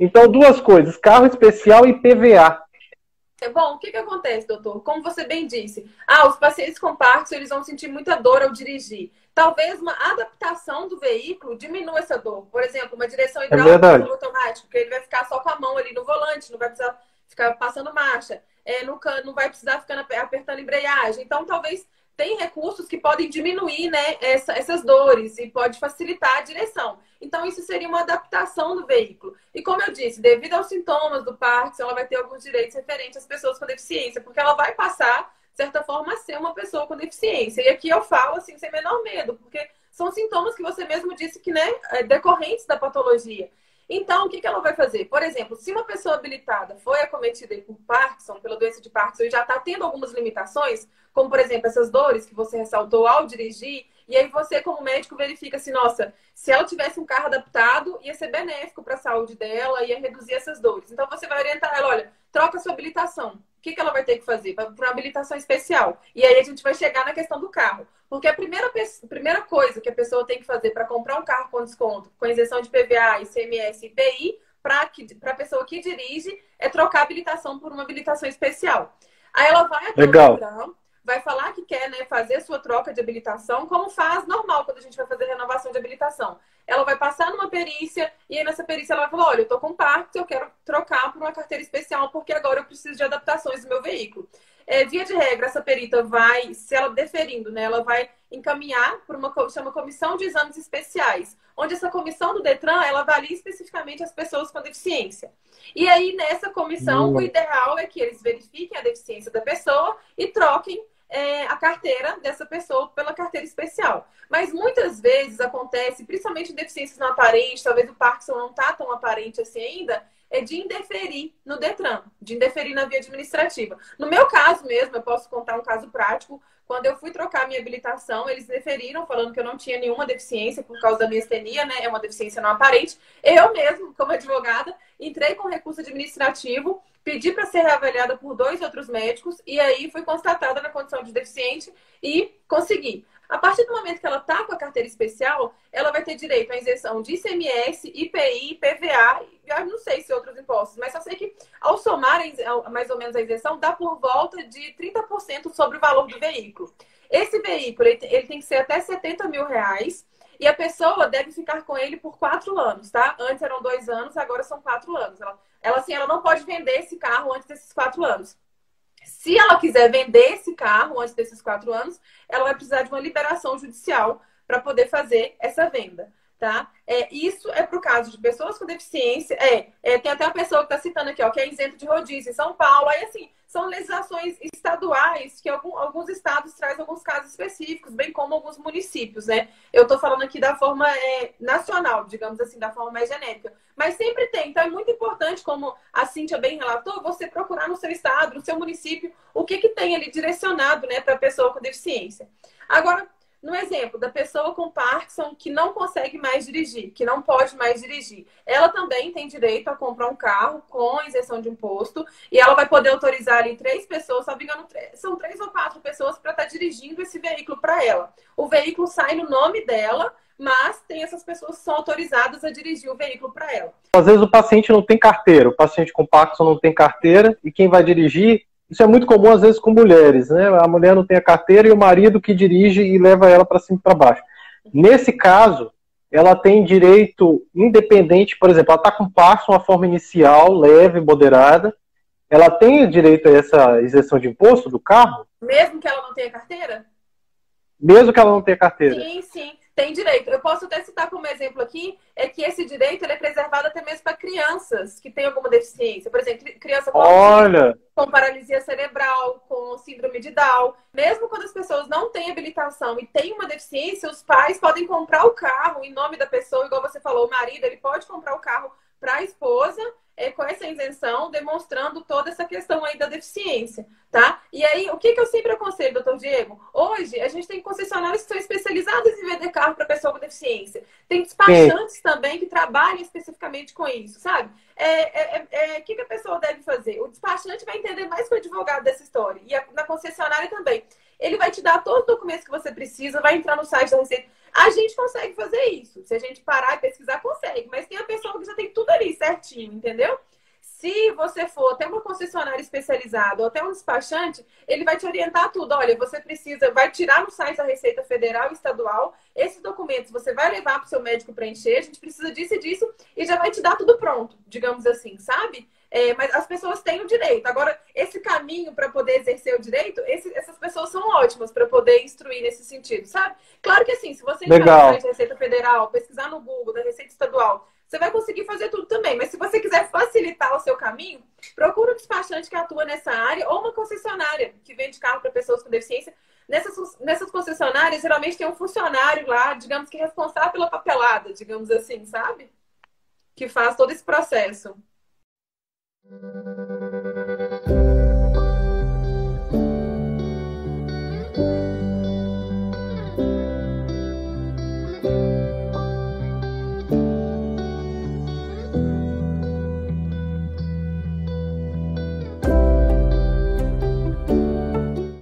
Então, duas coisas: carro especial e PVA. É bom, o que, que acontece, doutor? Como você bem disse, ah, os pacientes com Parkinson eles vão sentir muita dor ao dirigir. Talvez uma adaptação do veículo diminua essa dor. Por exemplo, uma direção é hidráulica é automática, porque ele vai ficar só com a mão ali no volante, não vai precisar ficar passando marcha, é, no, não vai precisar ficar apertando embreagem. Então, talvez tem recursos que podem diminuir né, essa, essas dores e pode facilitar a direção. Então, isso seria uma adaptação do veículo. E como eu disse, devido aos sintomas do Parkinson, ela vai ter alguns direitos referentes às pessoas com deficiência, porque ela vai passar, de certa forma, a ser uma pessoa com deficiência. E aqui eu falo assim, sem menor medo, porque são sintomas que você mesmo disse que, né, é decorrentes da patologia. Então, o que, que ela vai fazer? Por exemplo, se uma pessoa habilitada foi acometida por Parkinson, pela doença de Parkinson, e já está tendo algumas limitações, como, por exemplo, essas dores que você ressaltou ao dirigir, e aí você, como médico, verifica assim, nossa, se ela tivesse um carro adaptado, ia ser benéfico para a saúde dela, ia reduzir essas dores. Então, você vai orientar ela, olha, troca sua habilitação. O que, que ela vai ter que fazer? Para uma habilitação especial. E aí a gente vai chegar na questão do carro. Porque a primeira, a primeira coisa que a pessoa tem que fazer para comprar um carro com desconto, com isenção de PVA, ICMS e IPI, para a pessoa que dirige, é trocar a habilitação por uma habilitação especial. Aí ela vai até Legal. o vai falar que quer né, fazer sua troca de habilitação, como faz normal quando a gente vai fazer renovação de habilitação. Ela vai passar numa perícia e aí nessa perícia ela vai falar: olha, eu tô com parto, eu quero trocar por uma carteira especial porque agora eu preciso de adaptações do meu veículo. É, via de regra, essa perita vai, se ela deferindo, né, ela vai encaminhar para uma chama comissão de exames especiais, onde essa comissão do Detran ela avalia especificamente as pessoas com deficiência. E aí nessa comissão, o ideal é que eles verifiquem a deficiência da pessoa e troquem é, a carteira dessa pessoa pela carteira especial. Mas muitas vezes acontece, principalmente deficiências não aparentes, talvez o Parkinson não está tão aparente assim ainda, é de indeferir no Detran, de indeferir na via administrativa. No meu caso mesmo, eu posso contar um caso prático. Quando eu fui trocar minha habilitação, eles deferiram, falando que eu não tinha nenhuma deficiência por causa da minha estenia, né? É uma deficiência não aparente. Eu mesmo, como advogada, entrei com recurso administrativo, pedi para ser reavaliada por dois outros médicos e aí fui constatada na condição de deficiente e consegui. A partir do momento que ela está com a carteira especial, ela vai ter direito à isenção de ICMS, IPI, PVA, não sei se outros impostos, mas só sei que ao somar mais ou menos a isenção, dá por volta de 30% sobre o valor do veículo. Esse veículo ele tem que ser até 70 mil reais e a pessoa deve ficar com ele por quatro anos, tá? Antes eram dois anos, agora são quatro anos. Ela, ela assim, ela não pode vender esse carro antes desses quatro anos. Se ela quiser vender esse carro antes desses quatro anos, ela vai precisar de uma liberação judicial para poder fazer essa venda. Tá? É, isso é para o caso de pessoas com deficiência. É, é tem até uma pessoa que está citando aqui, ó, que é isento de rodízio em São Paulo. Aí, assim, são legislações estaduais que algum, alguns estados trazem alguns casos específicos, bem como alguns municípios, né? Eu estou falando aqui da forma é, nacional, digamos assim, da forma mais genérica. Mas sempre tem. Então, é muito importante, como a Cíntia bem relatou, você procurar no seu estado, no seu município, o que, que tem ali direcionado né, para a pessoa com deficiência. Agora, no exemplo da pessoa com Parkinson que não consegue mais dirigir, que não pode mais dirigir, ela também tem direito a comprar um carro com isenção de imposto e ela vai poder autorizar ali três pessoas, só engano, são três ou quatro pessoas para estar tá dirigindo esse veículo para ela. O veículo sai no nome dela, mas tem essas pessoas que são autorizadas a dirigir o veículo para ela. Às vezes o paciente não tem carteira, o paciente com Parkinson não tem carteira e quem vai dirigir isso é muito comum às vezes com mulheres, né? A mulher não tem a carteira e o marido que dirige e leva ela para cima e para baixo. Nesse caso, ela tem direito independente, por exemplo, ela está com passo, uma forma inicial, leve, moderada. Ela tem direito a essa isenção de imposto do carro? Mesmo que ela não tenha carteira? Mesmo que ela não tenha carteira. Sim, sim tem direito. Eu posso até citar como exemplo aqui, é que esse direito é preservado até mesmo para crianças que têm alguma deficiência. Por exemplo, criança com, Olha. com paralisia cerebral, com síndrome de Down. Mesmo quando as pessoas não têm habilitação e têm uma deficiência, os pais podem comprar o carro em nome da pessoa, igual você falou, o marido, ele pode comprar o carro para a esposa é, com essa isenção, demonstrando toda essa questão aí da deficiência, tá? E aí, o que, que eu sempre aconselho, doutor Diego? Hoje, a gente tem concessionários que são especializados em vender carro para pessoa com deficiência. Tem despachantes Sim. também que trabalham especificamente com isso, sabe? O é, é, é, que, que a pessoa deve fazer? O despachante vai entender mais que o advogado dessa história. E a, na concessionária também. Ele vai te dar todos os documentos que você precisa, vai entrar no site da Receita. A gente consegue fazer isso. Se a gente parar e pesquisar, consegue. Mas tem a pessoa que já tem tudo ali certinho, entendeu? Se você for até uma concessionária especializada ou até um despachante, ele vai te orientar tudo. Olha, você precisa, vai tirar no site da Receita Federal e Estadual esses documentos, você vai levar para o seu médico preencher, a gente precisa disso e disso, e já vai te dar tudo pronto, digamos assim, sabe? É, mas as pessoas têm o direito. Agora, esse caminho para poder exercer o direito, esse, essas pessoas são ótimas para poder instruir nesse sentido, sabe? Claro que assim, se você entrar no site da Receita Federal, pesquisar no Google, da Receita Estadual, você vai conseguir fazer tudo também. Mas se você quiser facilitar o seu caminho, procura um despachante que atua nessa área ou uma concessionária que vende carro para pessoas com deficiência. Nessas, nessas concessionárias, geralmente tem um funcionário lá, digamos que responsável pela papelada, digamos assim, sabe? Que faz todo esse processo.